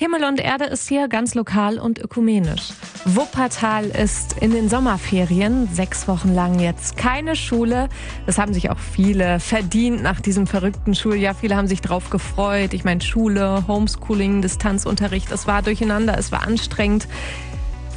Himmel und Erde ist hier ganz lokal und ökumenisch. Wuppertal ist in den Sommerferien sechs Wochen lang jetzt keine Schule. Das haben sich auch viele verdient nach diesem verrückten Schuljahr. Viele haben sich drauf gefreut. Ich meine Schule, Homeschooling, Distanzunterricht. Es war durcheinander, es war anstrengend.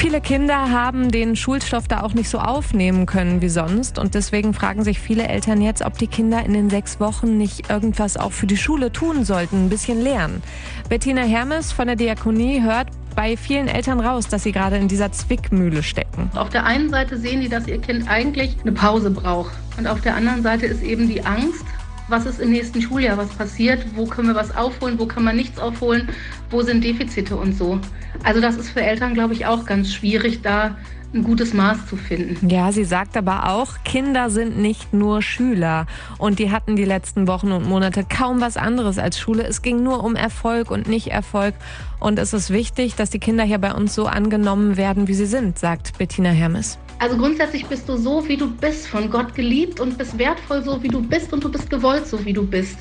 Viele Kinder haben den Schulstoff da auch nicht so aufnehmen können wie sonst und deswegen fragen sich viele Eltern jetzt, ob die Kinder in den sechs Wochen nicht irgendwas auch für die Schule tun sollten, ein bisschen lernen. Bettina Hermes von der Diakonie hört bei vielen Eltern raus, dass sie gerade in dieser Zwickmühle stecken. Auf der einen Seite sehen die, dass ihr Kind eigentlich eine Pause braucht und auf der anderen Seite ist eben die Angst, was ist im nächsten Schuljahr, was passiert, wo können wir was aufholen, wo kann man nichts aufholen, wo sind Defizite und so. Also das ist für Eltern, glaube ich, auch ganz schwierig, da ein gutes Maß zu finden. Ja, sie sagt aber auch, Kinder sind nicht nur Schüler. Und die hatten die letzten Wochen und Monate kaum was anderes als Schule. Es ging nur um Erfolg und nicht Erfolg. Und es ist wichtig, dass die Kinder hier bei uns so angenommen werden, wie sie sind, sagt Bettina Hermes. Also grundsätzlich bist du so, wie du bist, von Gott geliebt und bist wertvoll so, wie du bist und du bist gewollt so, wie du bist.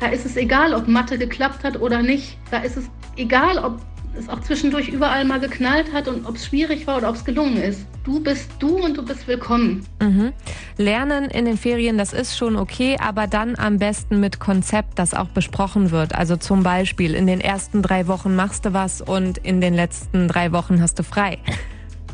Da ist es egal, ob Mathe geklappt hat oder nicht. Da ist es egal, ob es auch zwischendurch überall mal geknallt hat und ob es schwierig war oder ob es gelungen ist. Du bist du und du bist willkommen. Mhm. Lernen in den Ferien, das ist schon okay, aber dann am besten mit Konzept, das auch besprochen wird. Also zum Beispiel in den ersten drei Wochen machst du was und in den letzten drei Wochen hast du frei.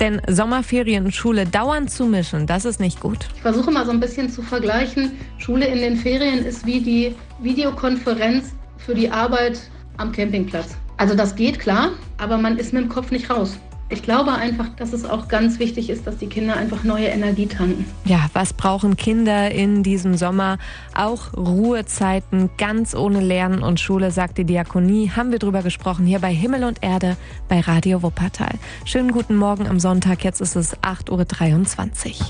Denn Sommerferien und Schule dauernd zu mischen, das ist nicht gut. Ich versuche mal so ein bisschen zu vergleichen. Schule in den Ferien ist wie die Videokonferenz für die Arbeit am Campingplatz. Also das geht klar, aber man ist mit dem Kopf nicht raus. Ich glaube einfach, dass es auch ganz wichtig ist, dass die Kinder einfach neue Energie tanken. Ja, was brauchen Kinder in diesem Sommer? Auch Ruhezeiten, ganz ohne Lernen und Schule, sagt die Diakonie. Haben wir drüber gesprochen hier bei Himmel und Erde bei Radio Wuppertal. Schönen guten Morgen am Sonntag, jetzt ist es 8.23 Uhr.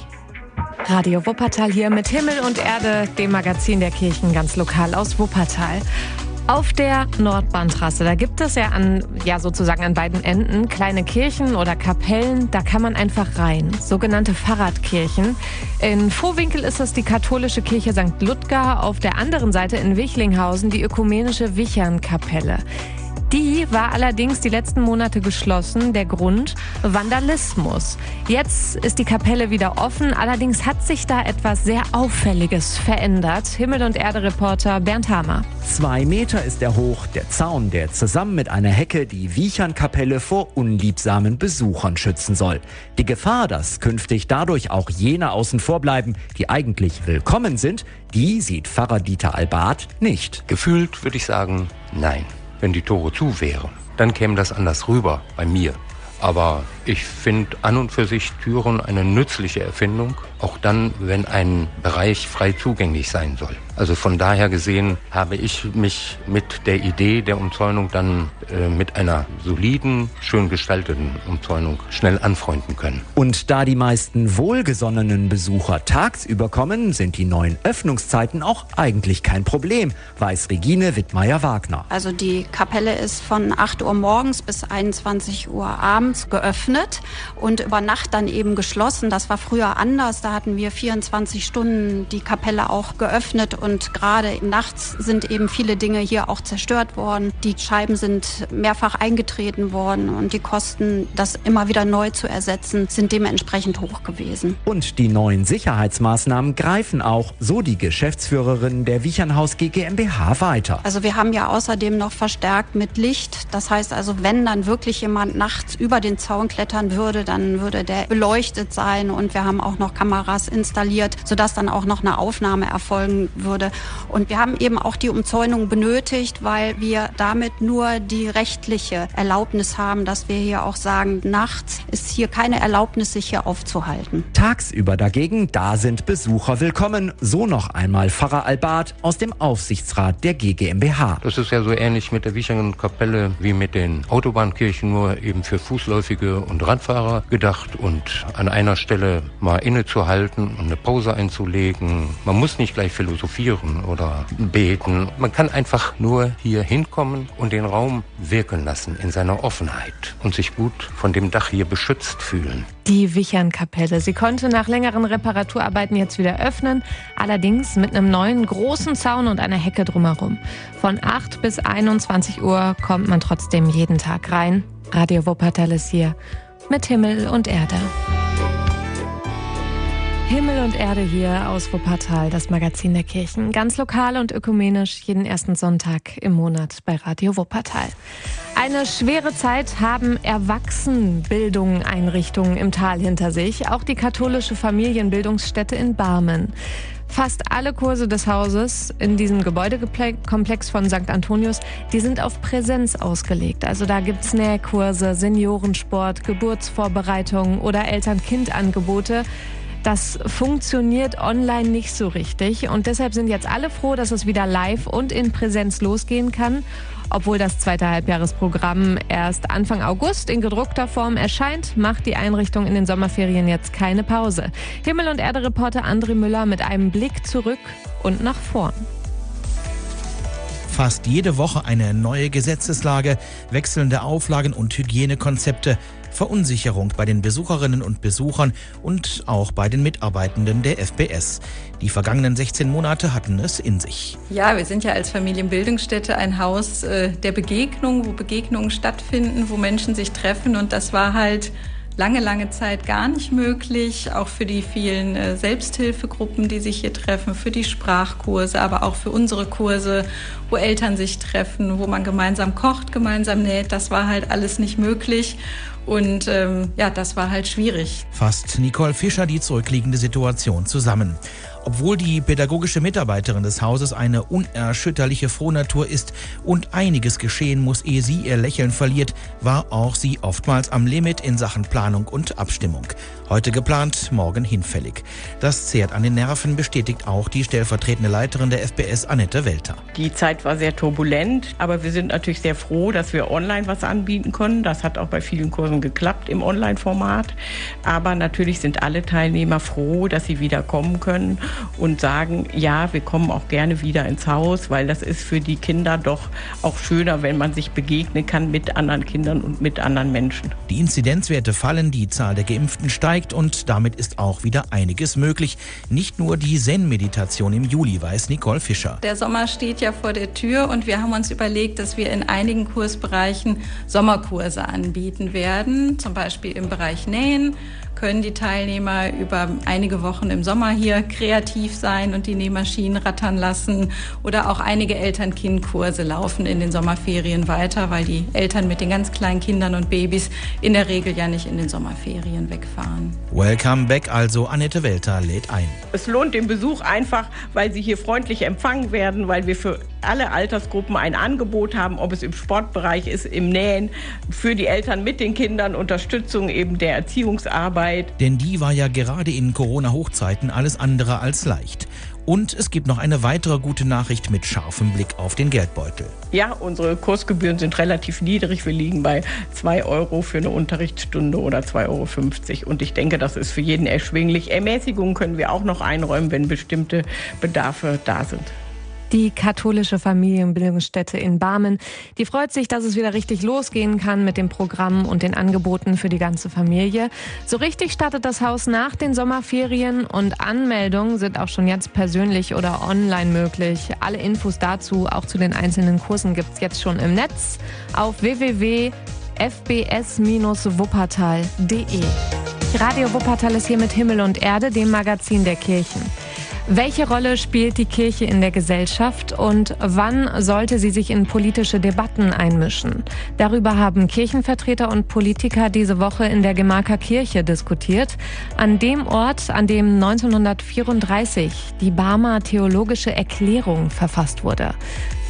Radio Wuppertal hier mit Himmel und Erde, dem Magazin der Kirchen ganz lokal aus Wuppertal. Auf der Nordbahntrasse, da gibt es ja an, ja sozusagen an beiden Enden kleine Kirchen oder Kapellen, da kann man einfach rein. Sogenannte Fahrradkirchen. In Vohwinkel ist das die katholische Kirche St. Ludger, auf der anderen Seite in Wichlinghausen die ökumenische Wichernkapelle. Die war allerdings die letzten Monate geschlossen. Der Grund Vandalismus. Jetzt ist die Kapelle wieder offen. Allerdings hat sich da etwas sehr Auffälliges verändert. Himmel- und Erde-Reporter Bernd Hamer. Zwei Meter ist er hoch, der Zaun, der zusammen mit einer Hecke die Wiechernkapelle vor unliebsamen Besuchern schützen soll. Die Gefahr, dass künftig dadurch auch jene außen vor bleiben, die eigentlich willkommen sind, die sieht Pfarrer Dieter Albart nicht. Gefühlt würde ich sagen, nein wenn die Tore zu wären. Dann käme das anders rüber bei mir. Aber ich finde an und für sich Türen eine nützliche Erfindung, auch dann, wenn ein Bereich frei zugänglich sein soll. Also von daher gesehen habe ich mich mit der Idee der Umzäunung dann äh, mit einer soliden, schön gestalteten Umzäunung schnell anfreunden können. Und da die meisten wohlgesonnenen Besucher tagsüber kommen, sind die neuen Öffnungszeiten auch eigentlich kein Problem, weiß Regine Wittmeier-Wagner. Also die Kapelle ist von 8 Uhr morgens bis 21 Uhr abends geöffnet und über Nacht dann eben geschlossen. Das war früher anders. Da hatten wir 24 Stunden die Kapelle auch geöffnet und gerade nachts sind eben viele Dinge hier auch zerstört worden. Die Scheiben sind mehrfach eingetreten worden und die Kosten, das immer wieder neu zu ersetzen, sind dementsprechend hoch gewesen. Und die neuen Sicherheitsmaßnahmen greifen auch, so die Geschäftsführerin der Wichernhaus GmbH weiter. Also wir haben ja außerdem noch verstärkt mit Licht. Das heißt also, wenn dann wirklich jemand nachts über den Zaun klettern würde, dann würde der beleuchtet sein und wir haben auch noch Kameras installiert, sodass dann auch noch eine Aufnahme erfolgen würde. Und wir haben eben auch die Umzäunung benötigt, weil wir damit nur die rechtliche Erlaubnis haben, dass wir hier auch sagen, nachts ist hier keine Erlaubnis, sich hier aufzuhalten. Tagsüber dagegen, da sind Besucher willkommen. So noch einmal Pfarrer Albart aus dem Aufsichtsrat der GGMBH. Das ist ja so ähnlich mit der Wiechingen Kapelle wie mit den Autobahnkirchen, nur eben für Fußläufige und Radfahrer gedacht und an einer Stelle mal innezuhalten und eine Pause einzulegen. Man muss nicht gleich philosophieren oder beten. Man kann einfach nur hier hinkommen und den Raum wirken lassen in seiner Offenheit und sich gut von dem Dach hier beschützt fühlen. Die Wichernkapelle. Sie konnte nach längeren Reparaturarbeiten jetzt wieder öffnen, allerdings mit einem neuen großen Zaun und einer Hecke drumherum. Von 8 bis 21 Uhr kommt man trotzdem jeden Tag rein. Radio Wuppertal ist hier mit Himmel und Erde. Himmel und Erde hier aus Wuppertal, das Magazin der Kirchen. Ganz lokal und ökumenisch jeden ersten Sonntag im Monat bei Radio Wuppertal. Eine schwere Zeit haben Erwachsenenbildungseinrichtungen im Tal hinter sich. Auch die katholische Familienbildungsstätte in Barmen. Fast alle Kurse des Hauses in diesem Gebäudekomplex von St. Antonius, die sind auf Präsenz ausgelegt. Also da gibt's Nähkurse, Seniorensport, Geburtsvorbereitungen oder Eltern-Kind-Angebote das funktioniert online nicht so richtig. Und deshalb sind jetzt alle froh, dass es wieder live und in Präsenz losgehen kann. Obwohl das zweite Halbjahresprogramm erst Anfang August in gedruckter Form erscheint, macht die Einrichtung in den Sommerferien jetzt keine Pause. Himmel- und Erde-Reporter André Müller mit einem Blick zurück und nach vorn fast jede Woche eine neue Gesetzeslage, wechselnde Auflagen und Hygienekonzepte. Verunsicherung bei den Besucherinnen und Besuchern und auch bei den Mitarbeitenden der FPS. Die vergangenen 16 Monate hatten es in sich. Ja, wir sind ja als Familienbildungsstätte ein Haus äh, der Begegnung, wo Begegnungen stattfinden, wo Menschen sich treffen und das war halt lange, lange Zeit gar nicht möglich, auch für die vielen äh, Selbsthilfegruppen, die sich hier treffen, für die Sprachkurse, aber auch für unsere Kurse, wo Eltern sich treffen, wo man gemeinsam kocht, gemeinsam näht. Das war halt alles nicht möglich. Und ähm, ja, das war halt schwierig. Fasst Nicole Fischer die zurückliegende Situation zusammen. Obwohl die pädagogische Mitarbeiterin des Hauses eine unerschütterliche Frohnatur ist und einiges geschehen muss, ehe sie ihr Lächeln verliert, war auch sie oftmals am Limit in Sachen Planung und Abstimmung. Heute geplant, morgen hinfällig. Das zehrt an den Nerven, bestätigt auch die stellvertretende Leiterin der FBS, Annette Welter. Die Zeit war sehr turbulent, aber wir sind natürlich sehr froh, dass wir online was anbieten können. Das hat auch bei vielen Kursen geklappt im Online-Format. Aber natürlich sind alle Teilnehmer froh, dass sie wieder kommen können und sagen, ja, wir kommen auch gerne wieder ins Haus, weil das ist für die Kinder doch auch schöner, wenn man sich begegnen kann mit anderen Kindern und mit anderen Menschen. Die Inzidenzwerte fallen, die Zahl der Geimpften steigt und damit ist auch wieder einiges möglich. Nicht nur die Zen-Meditation im Juli, weiß Nicole Fischer. Der Sommer steht ja vor der Tür und wir haben uns überlegt, dass wir in einigen Kursbereichen Sommerkurse anbieten werden, zum Beispiel im Bereich Nähen können die Teilnehmer über einige Wochen im Sommer hier kreativ sein und die Nähmaschinen rattern lassen. Oder auch einige Eltern-Kind-Kurse laufen in den Sommerferien weiter, weil die Eltern mit den ganz kleinen Kindern und Babys in der Regel ja nicht in den Sommerferien wegfahren. Welcome back also, Annette Welter lädt ein. Es lohnt den Besuch einfach, weil sie hier freundlich empfangen werden, weil wir für alle Altersgruppen ein Angebot haben, ob es im Sportbereich ist, im Nähen, für die Eltern mit den Kindern, Unterstützung eben der Erziehungsarbeit Arbeit. Denn die war ja gerade in Corona-Hochzeiten alles andere als leicht. Und es gibt noch eine weitere gute Nachricht mit scharfem Blick auf den Geldbeutel. Ja, unsere Kursgebühren sind relativ niedrig. Wir liegen bei 2 Euro für eine Unterrichtsstunde oder 2,50 Euro. Und ich denke, das ist für jeden erschwinglich. Ermäßigungen können wir auch noch einräumen, wenn bestimmte Bedarfe da sind. Die katholische Familienbildungsstätte in Barmen, die freut sich, dass es wieder richtig losgehen kann mit dem Programm und den Angeboten für die ganze Familie. So richtig startet das Haus nach den Sommerferien und Anmeldungen sind auch schon jetzt persönlich oder online möglich. Alle Infos dazu, auch zu den einzelnen Kursen, gibt's jetzt schon im Netz auf www.fbs-wuppertal.de. Radio Wuppertal ist hier mit Himmel und Erde, dem Magazin der Kirchen. Welche Rolle spielt die Kirche in der Gesellschaft und wann sollte sie sich in politische Debatten einmischen? Darüber haben Kirchenvertreter und Politiker diese Woche in der Gemarker Kirche diskutiert, an dem Ort, an dem 1934 die Barmer Theologische Erklärung verfasst wurde.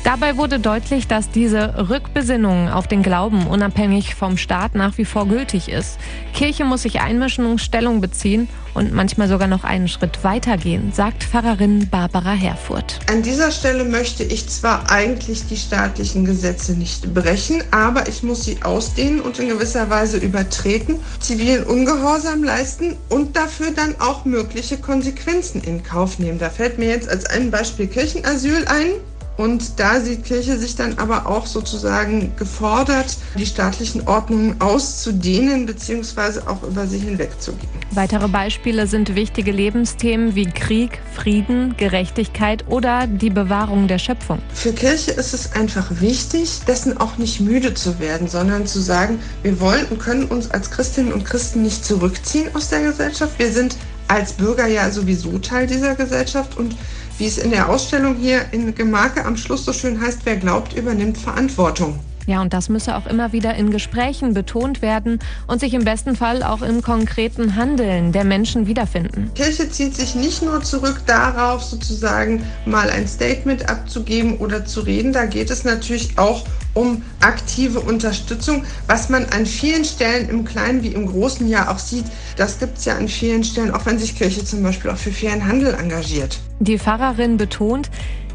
Dabei wurde deutlich, dass diese Rückbesinnung auf den Glauben unabhängig vom Staat nach wie vor gültig ist. Kirche muss sich einmischen und Stellung beziehen und manchmal sogar noch einen Schritt weitergehen, sagt Pfarrerin Barbara Herfurth. An dieser Stelle möchte ich zwar eigentlich die staatlichen Gesetze nicht brechen, aber ich muss sie ausdehnen und in gewisser Weise übertreten, zivilen Ungehorsam leisten und dafür dann auch mögliche Konsequenzen in Kauf nehmen. Da fällt mir jetzt als ein Beispiel Kirchenasyl ein. Und da sieht Kirche sich dann aber auch sozusagen gefordert, die staatlichen Ordnungen auszudehnen bzw. auch über sie hinwegzugehen. Weitere Beispiele sind wichtige Lebensthemen wie Krieg, Frieden, Gerechtigkeit oder die Bewahrung der Schöpfung. Für Kirche ist es einfach wichtig, dessen auch nicht müde zu werden, sondern zu sagen, wir wollen und können uns als Christinnen und Christen nicht zurückziehen aus der Gesellschaft. Wir sind als Bürger ja sowieso Teil dieser Gesellschaft und wie es in der Ausstellung hier in Gemarke am Schluss so schön heißt, wer glaubt, übernimmt Verantwortung. Ja, und das müsse auch immer wieder in Gesprächen betont werden und sich im besten Fall auch im konkreten Handeln der Menschen wiederfinden. Kirche zieht sich nicht nur zurück darauf, sozusagen mal ein Statement abzugeben oder zu reden. Da geht es natürlich auch um aktive Unterstützung, was man an vielen Stellen im Kleinen wie im Großen ja auch sieht. Das gibt es ja an vielen Stellen, auch wenn sich Kirche zum Beispiel auch für fairen Handel engagiert. Die Pfarrerin betont,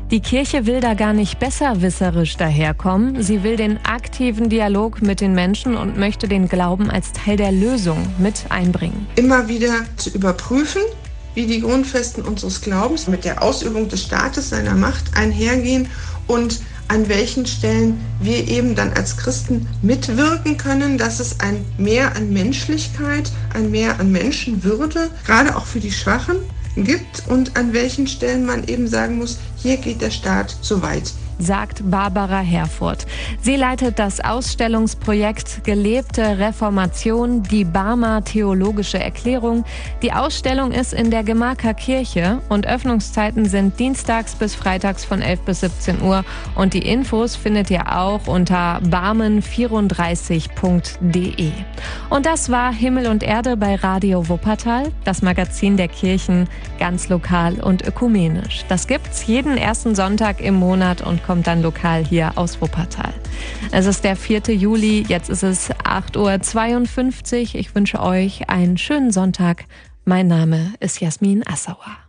die Kirche will da gar nicht besserwisserisch daherkommen. Sie will den aktiven Dialog mit den Menschen und möchte den Glauben als Teil der Lösung mit einbringen. Immer wieder zu überprüfen, wie die Grundfesten unseres Glaubens mit der Ausübung des Staates seiner Macht einhergehen und an welchen Stellen wir eben dann als Christen mitwirken können, dass es ein Mehr an Menschlichkeit, ein Mehr an Menschenwürde, gerade auch für die Schwachen, gibt und an welchen Stellen man eben sagen muss, hier geht der Staat zu weit sagt Barbara Herfurth. Sie leitet das Ausstellungsprojekt Gelebte Reformation, die Barmer Theologische Erklärung. Die Ausstellung ist in der Gemarker Kirche und Öffnungszeiten sind dienstags bis freitags von 11 bis 17 Uhr und die Infos findet ihr auch unter barmen34.de. Und das war Himmel und Erde bei Radio Wuppertal, das Magazin der Kirchen, ganz lokal und ökumenisch. Das gibt's jeden ersten Sonntag im Monat kommt dann lokal hier aus Wuppertal. Es ist der 4. Juli, jetzt ist es 8.52 Uhr. Ich wünsche euch einen schönen Sonntag. Mein Name ist Jasmin Assauer.